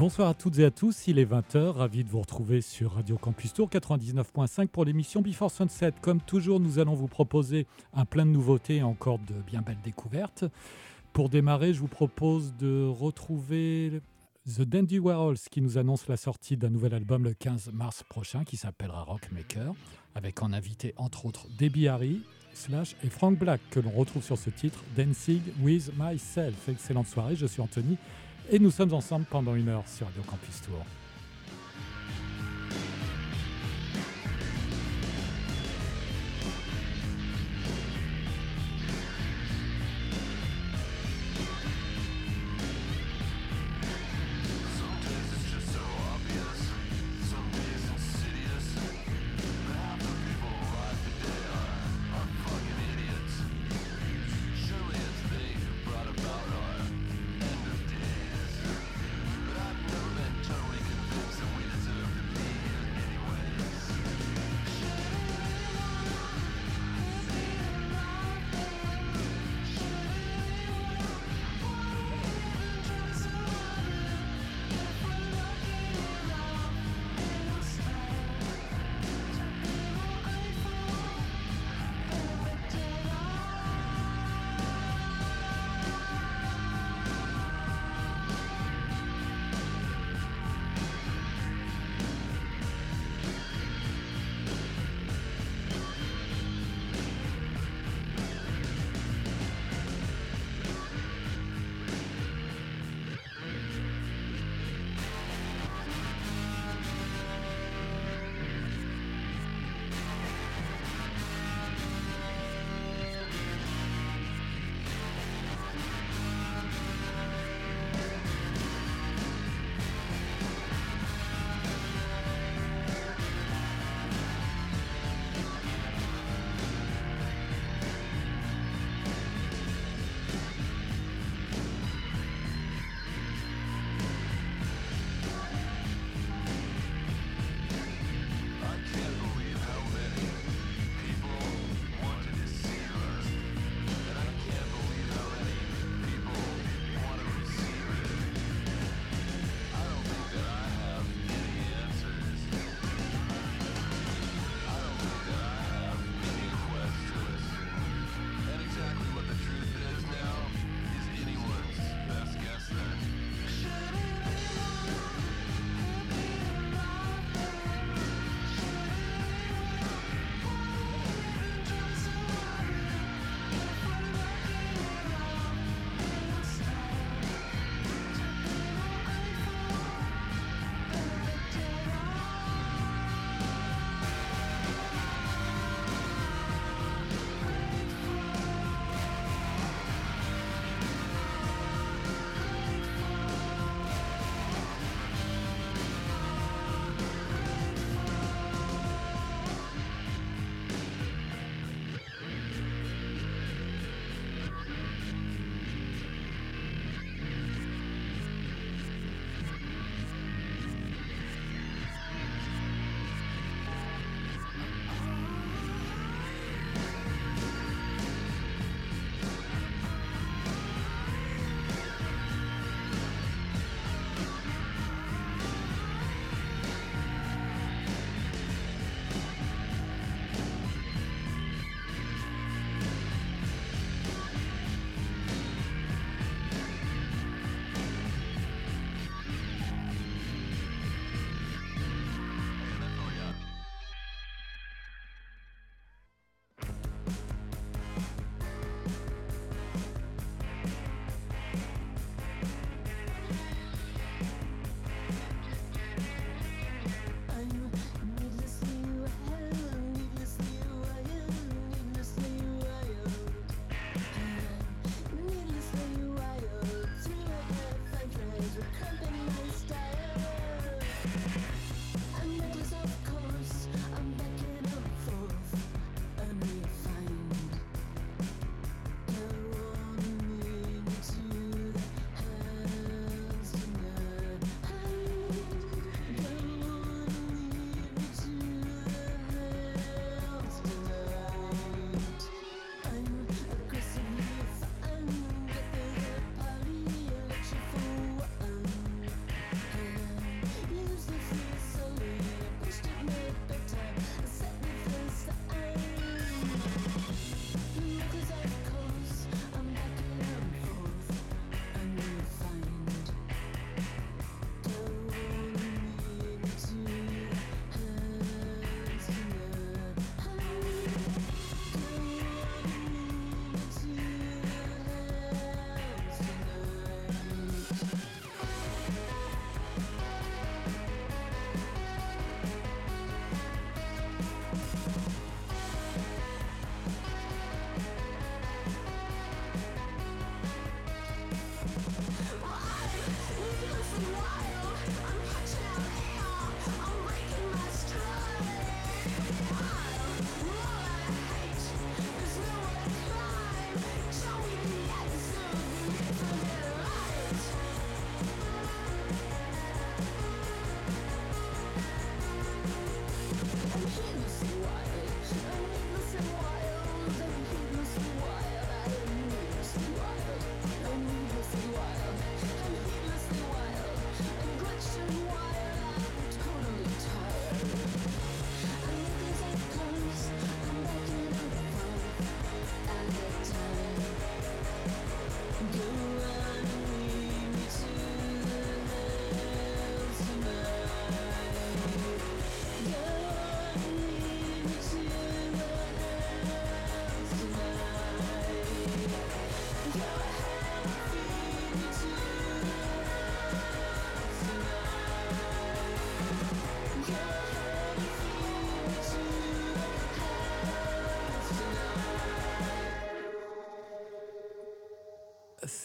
Bonsoir à toutes et à tous, il est 20h, ravi de vous retrouver sur Radio Campus Tour 99.5 pour l'émission Before Sunset. Comme toujours, nous allons vous proposer un plein de nouveautés et encore de bien belles découvertes. Pour démarrer, je vous propose de retrouver The Dandy Warhols qui nous annonce la sortie d'un nouvel album le 15 mars prochain qui s'appellera Rockmaker, avec en invité entre autres Debbie Harry, Slash et Frank Black que l'on retrouve sur ce titre Dancing with Myself. Excellente soirée, je suis Anthony et nous sommes ensemble pendant une heure sur Radio Campus Tour.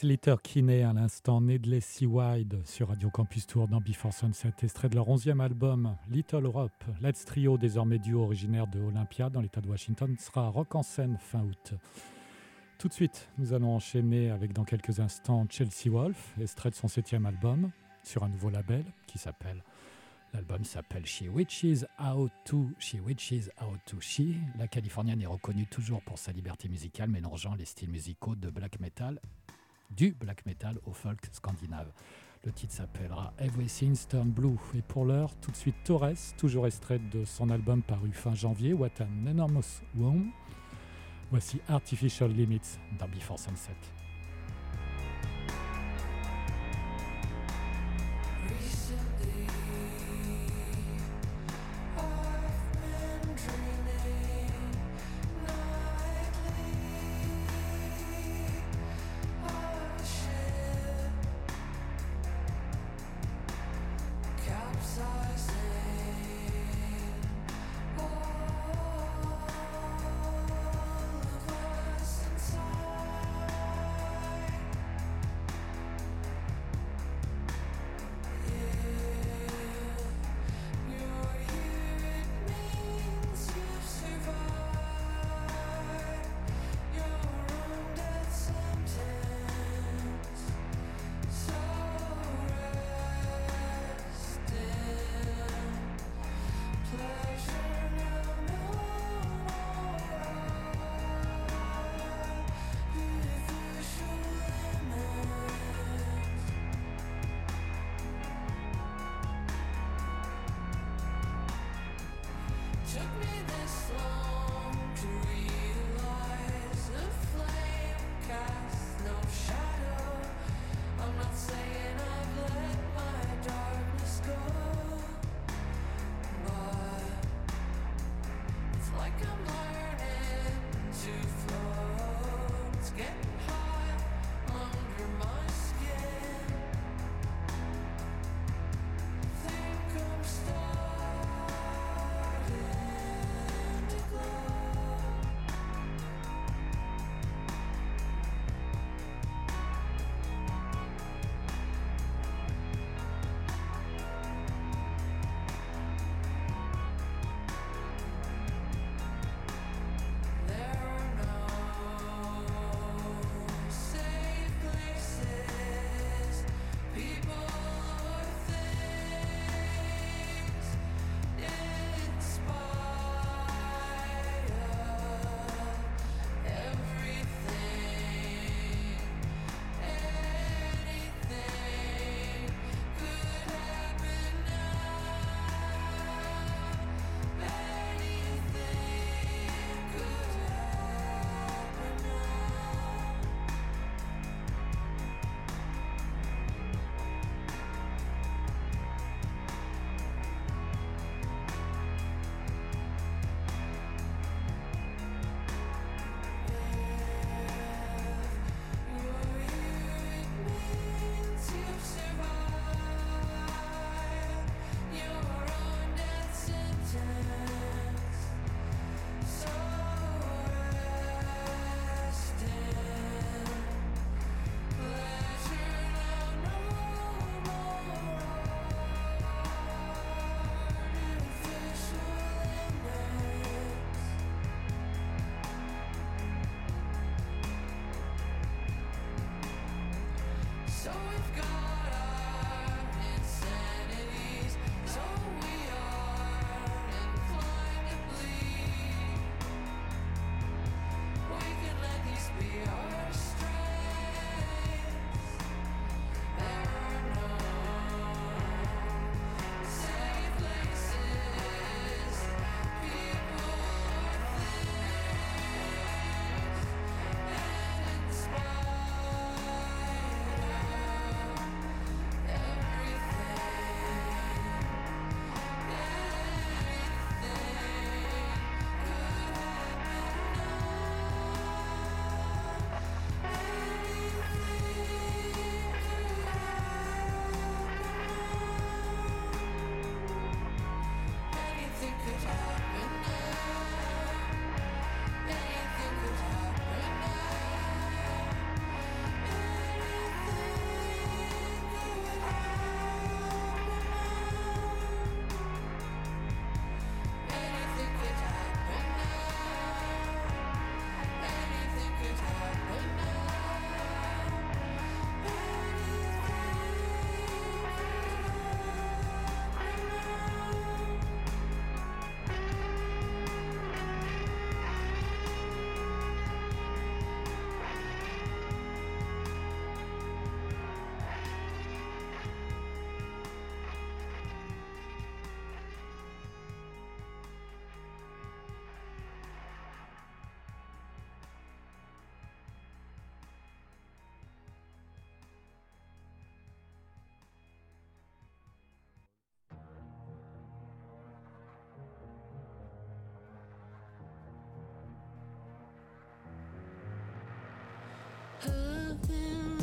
Slater Kinney à l'instant, Nedley Sea Wide sur Radio Campus Tour dans Before Sunset, extrait de leur onzième album Little Europe. Let's Trio, désormais duo originaire de Olympia dans l'état de Washington, sera rock en scène fin août. Tout de suite, nous allons enchaîner avec dans quelques instants Chelsea Wolf, extrait de son septième album sur un nouveau label qui s'appelle L'album s'appelle She Witches Out to She Witches Out to She. La Californienne est reconnue toujours pour sa liberté musicale, mélangeant les styles musicaux de black metal, du black metal au folk scandinave. Le titre s'appellera Everything's Turn Blue. Et pour l'heure, tout de suite Torres, toujours extraite de son album paru fin janvier, What an Enormous Womb. Voici Artificial Limits dans Before Sunset. nothing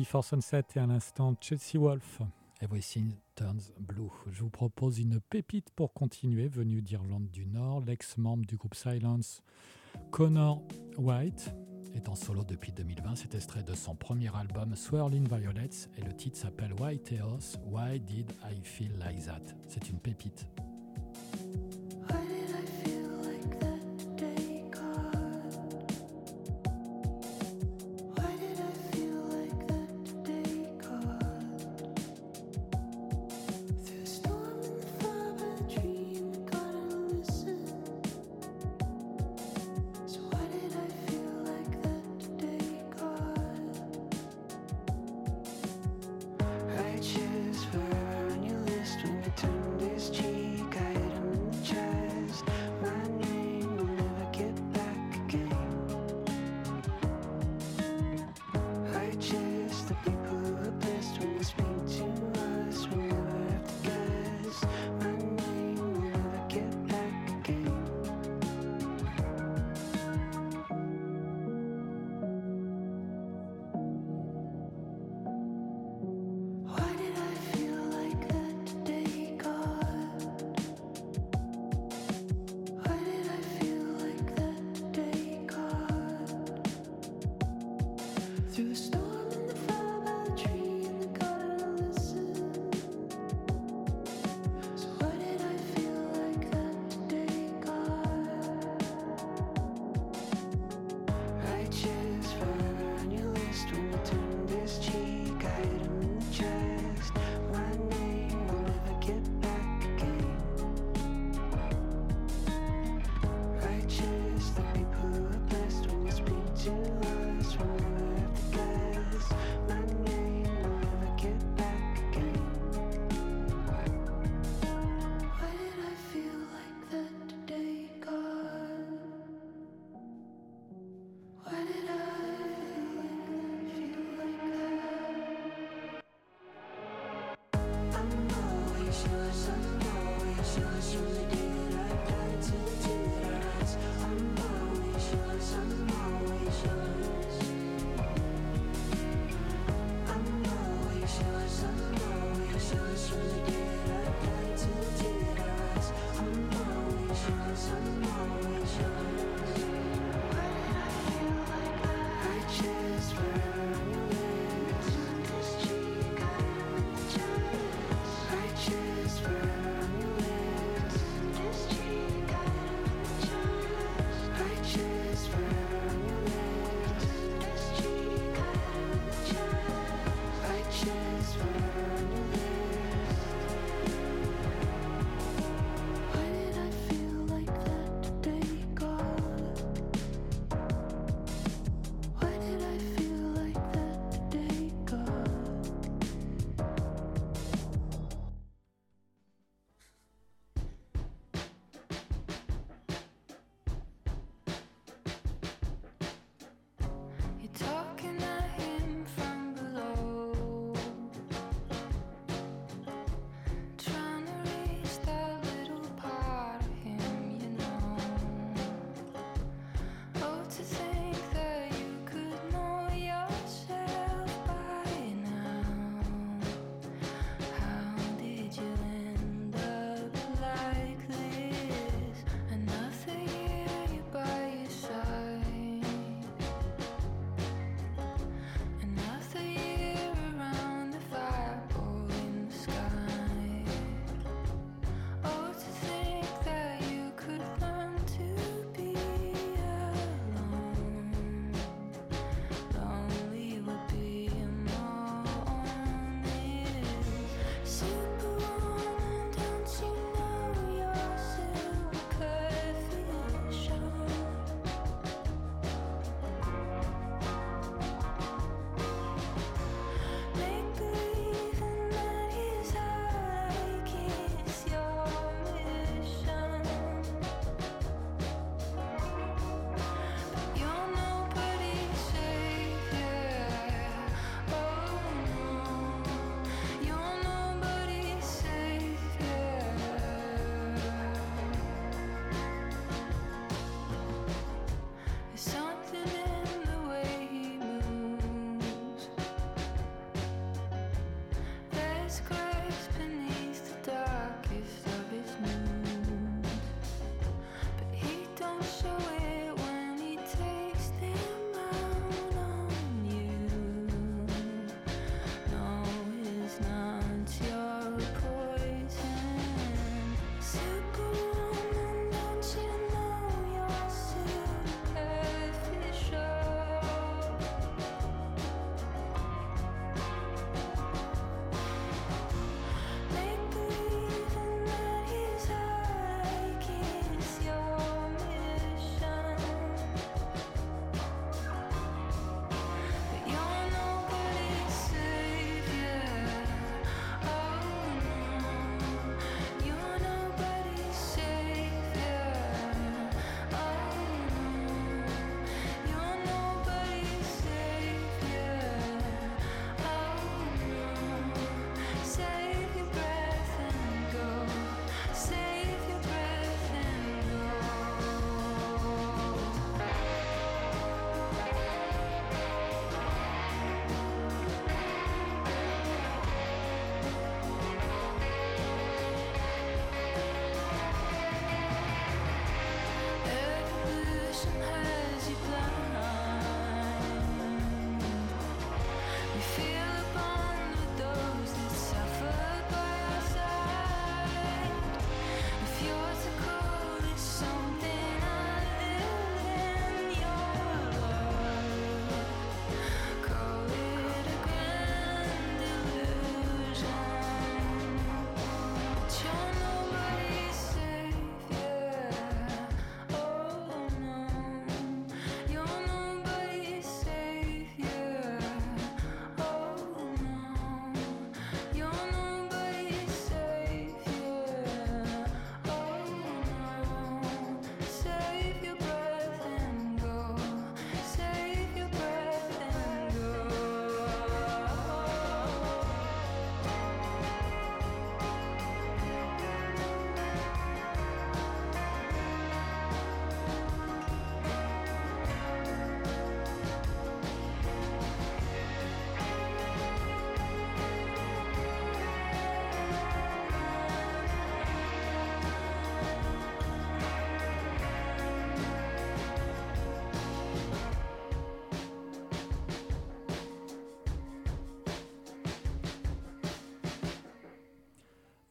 Before Sunset et à l'instant Chelsea Wolf. Everything Turns Blue. Je vous propose une pépite pour continuer, venue d'Irlande du Nord. L'ex-membre du groupe Silence, Connor White, est en solo depuis 2020. C'est extrait de son premier album Swirling Violets et le titre s'appelle White Chaos. Why Did I Feel Like That? C'est une pépite.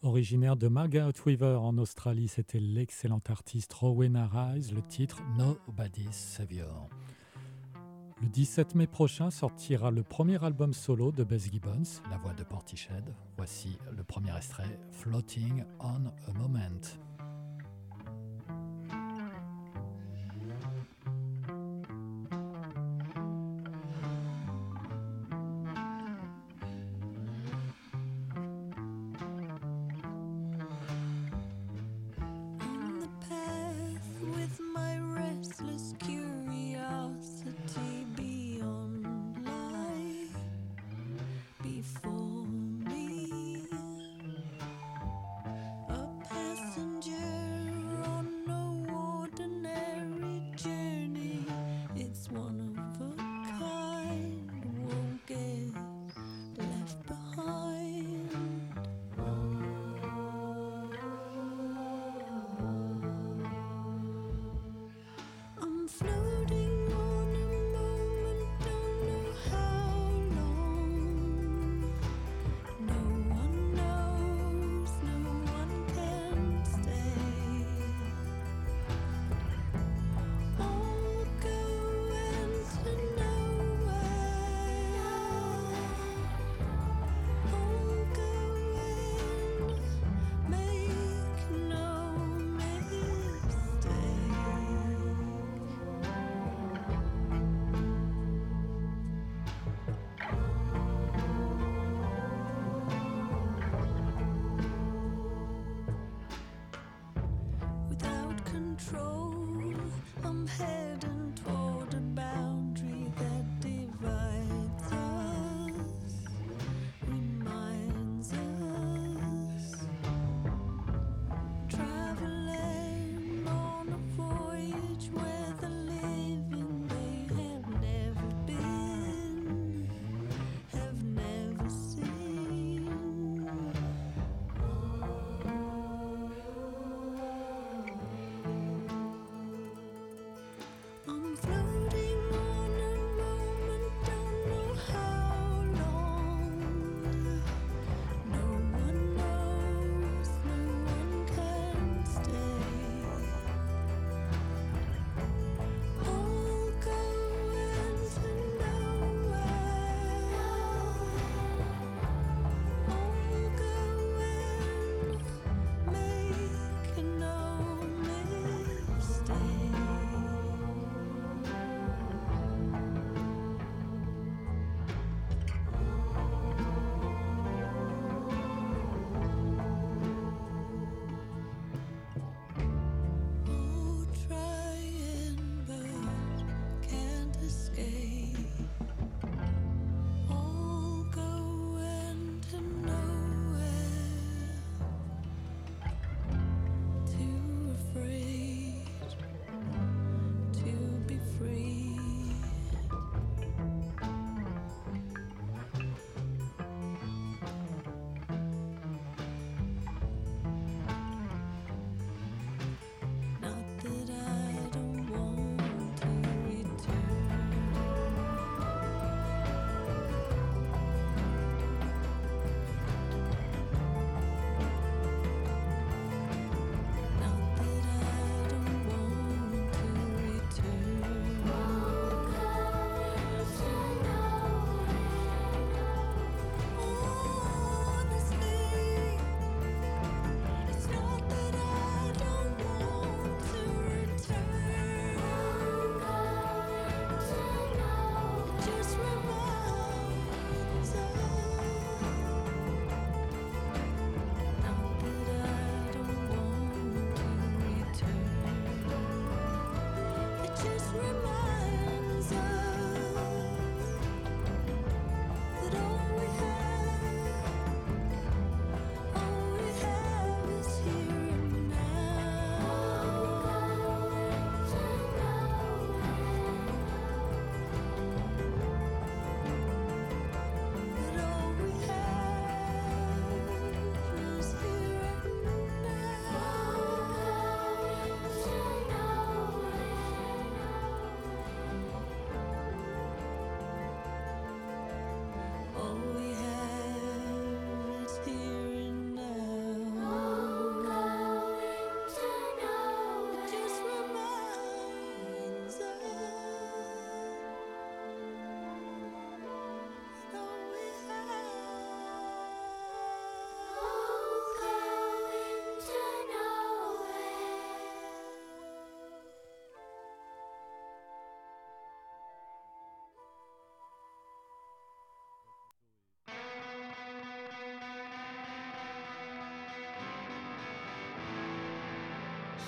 Originaire de Margaret Weaver en Australie, c'était l'excellent artiste Rowena Rice, le titre Nobody's Savior. Le 17 mai prochain sortira le premier album solo de Bess Gibbons, la voix de Portiched. Voici le premier extrait, Floating on a Moment.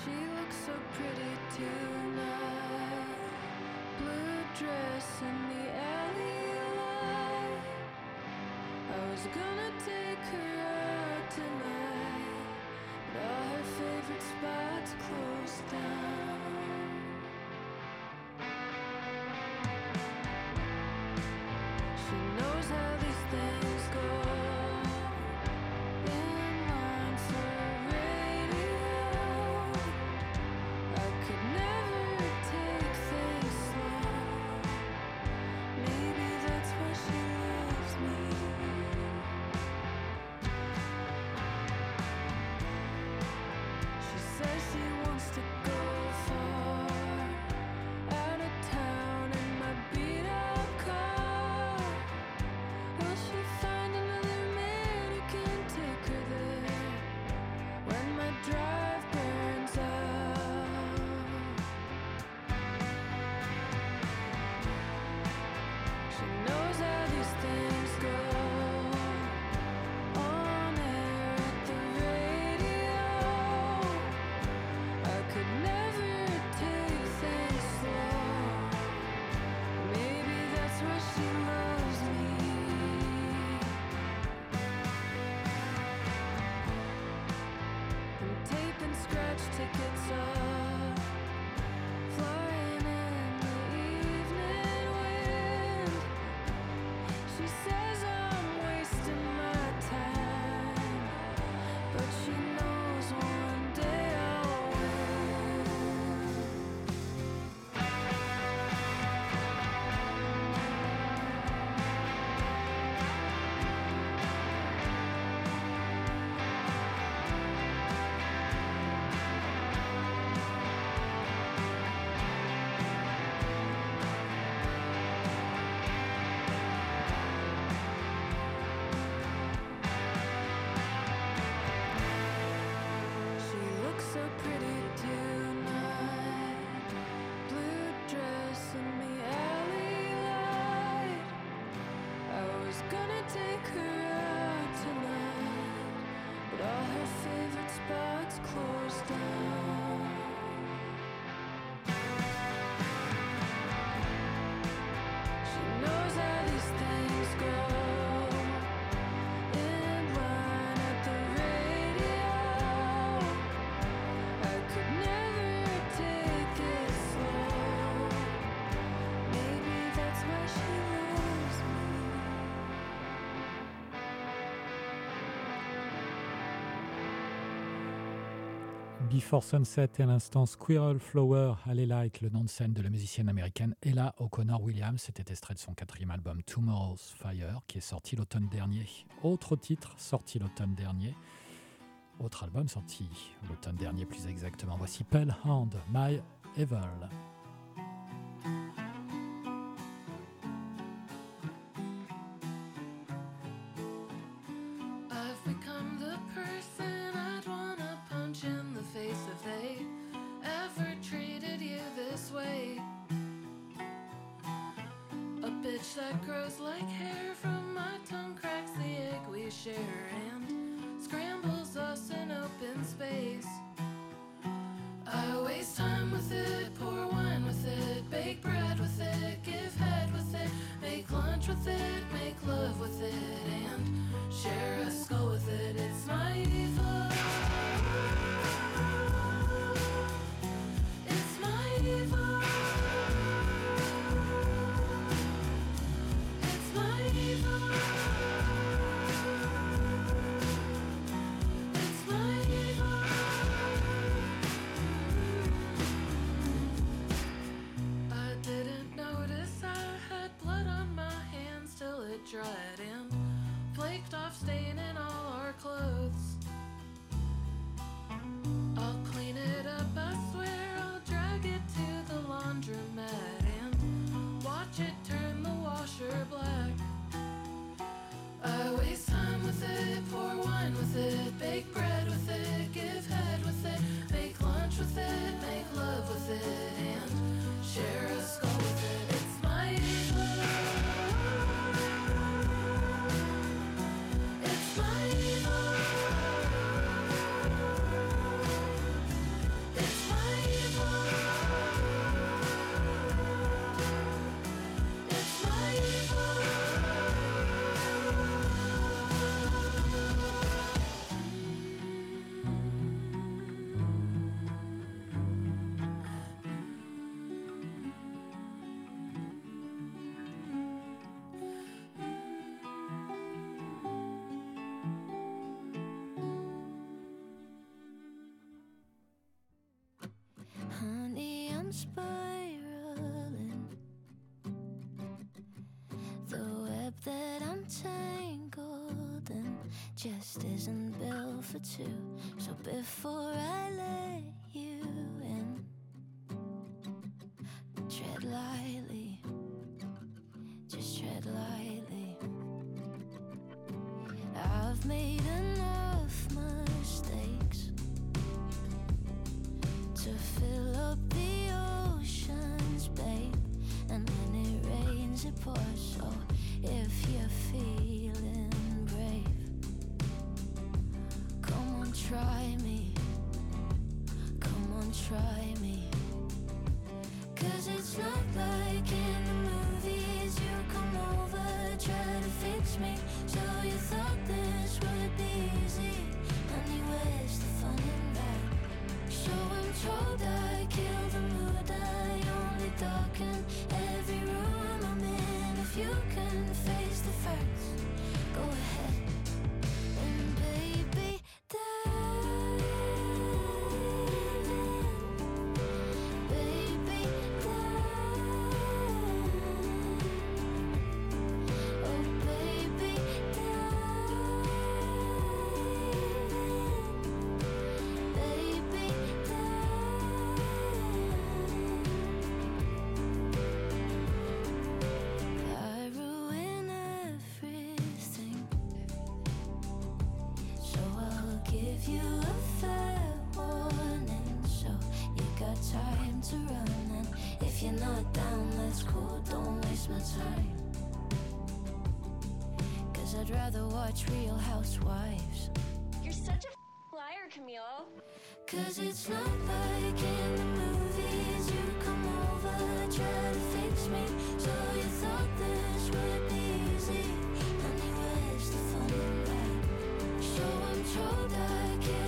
She looks so pretty tonight. Blue dress in the alley light. I was gonna take her out tonight. scratch tickets up. Xbox closed down. Before Sunset et à l'instant Squirrel Flower, Allez Like, le nom de scène de la musicienne américaine Ella O'Connor Williams. C'était extrait de son quatrième album Tomorrow's Fire qui est sorti l'automne dernier. Autre titre sorti l'automne dernier. Autre album sorti l'automne dernier plus exactement. Voici Pell Hand, My Evil. Watch it turn. just isn't built for two. So before I let you Camille. Cause it's not like in the movies you come over, try to fix me. So you thought this would be easy, the fun. So I'm told I can't.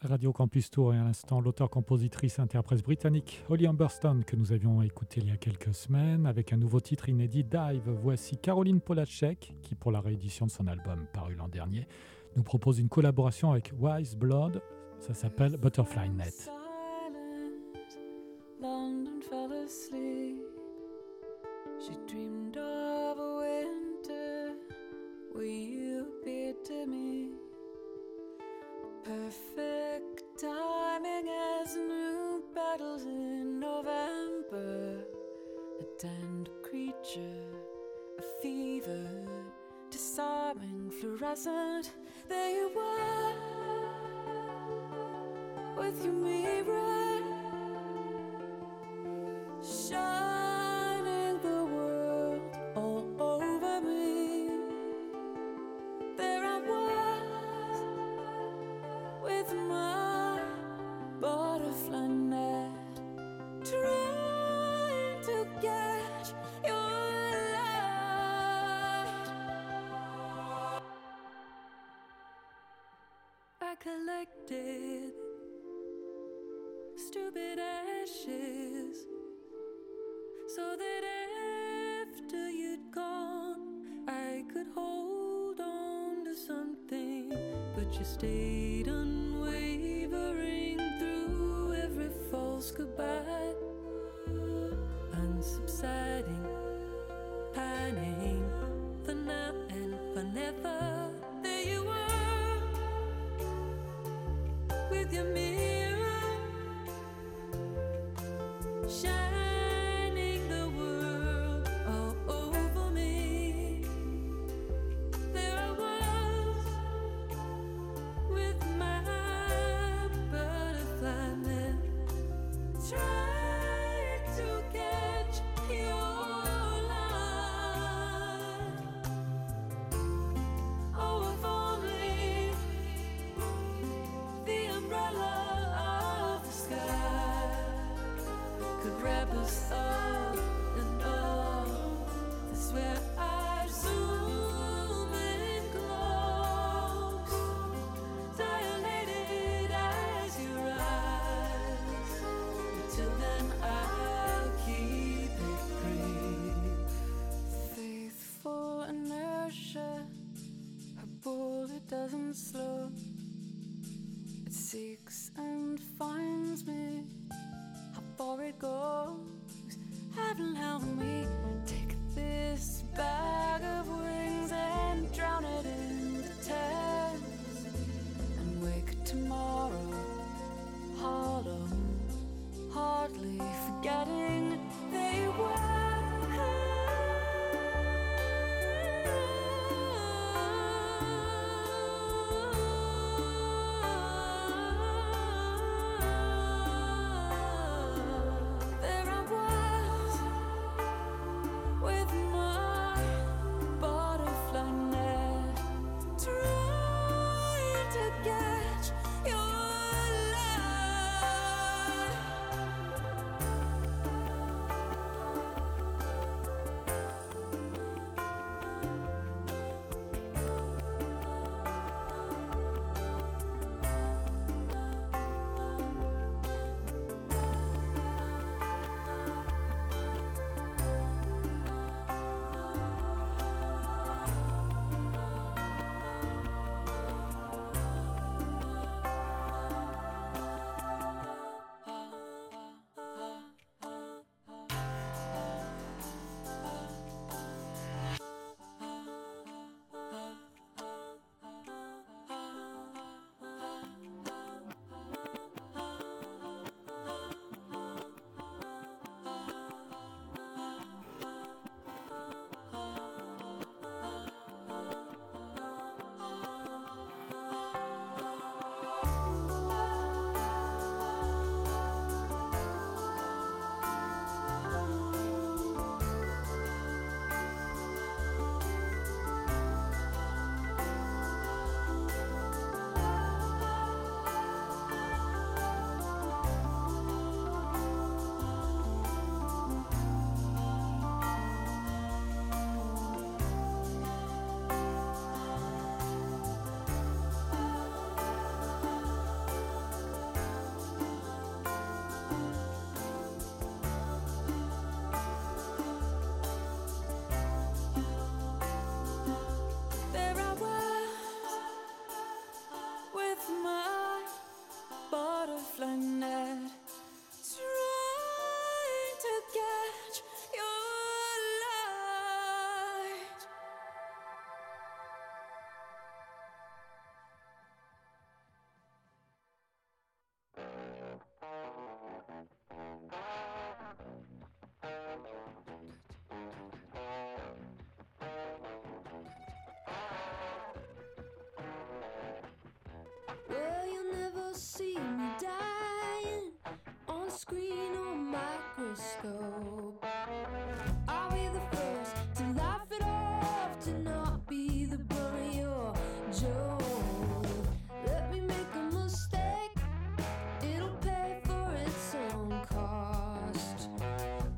Radio Campus Tour et à l'instant l'auteur-compositrice interprète britannique Holly Humberston que nous avions écouté il y a quelques semaines avec un nouveau titre inédit Dive. Voici Caroline Polacek qui pour la réédition de son album paru l'an dernier nous propose une collaboration avec Wise Blood, ça s'appelle Butterfly Net. With your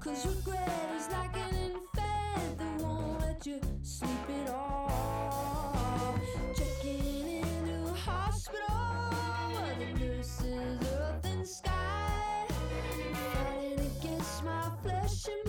Cause regret is like an infant that won't let you sleep at all. Checking into hospital where the nurses sky. Fighting against my flesh and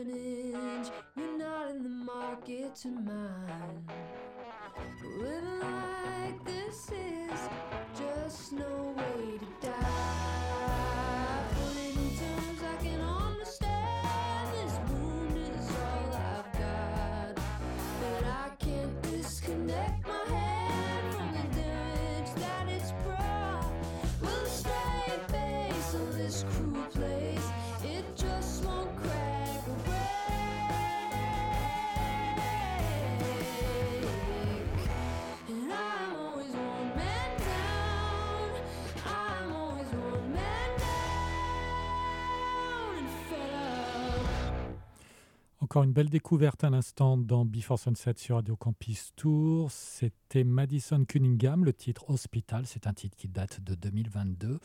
orphanage. You're not in the market to mine. Encore une belle découverte à l'instant dans Before Sunset sur Radio Campus Tour. C'était Madison Cunningham, le titre Hospital. C'est un titre qui date de 2022.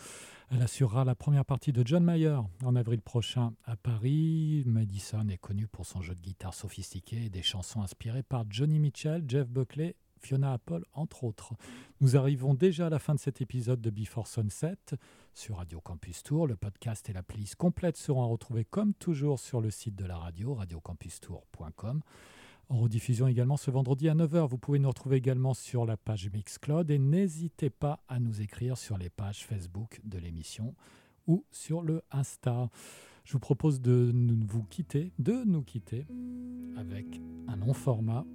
Elle assurera la première partie de John Mayer en avril prochain à Paris. Madison est connue pour son jeu de guitare sophistiqué et des chansons inspirées par Johnny Mitchell, Jeff Buckley, Fiona Apple, entre autres. Nous arrivons déjà à la fin de cet épisode de Before Sunset sur Radio Campus Tour. Le podcast et la playlist complète seront à retrouver comme toujours sur le site de la radio, radiocampustour.com. En rediffusion également ce vendredi à 9h. Vous pouvez nous retrouver également sur la page Mixcloud et n'hésitez pas à nous écrire sur les pages Facebook de l'émission ou sur le Insta. Je vous propose de vous quitter, de nous quitter avec un long format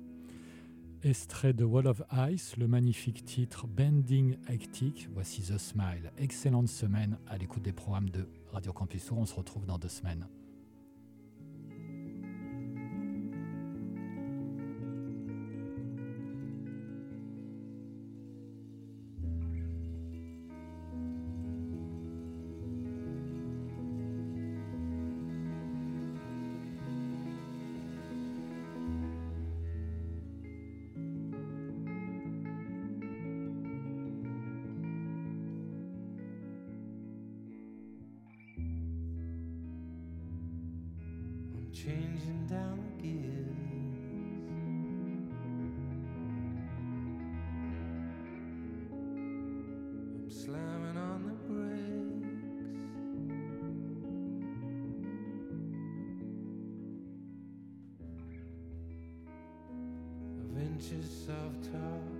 Extrait de Wall of Ice, le magnifique titre Bending Hectic. Voici The Smile. Excellente semaine à l'écoute des programmes de Radio Campus. On se retrouve dans deux semaines. Of inches of top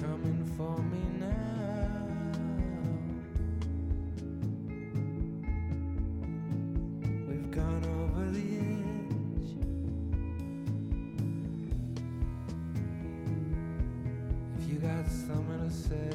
coming for me now. We've gone over the edge, if you got something to say.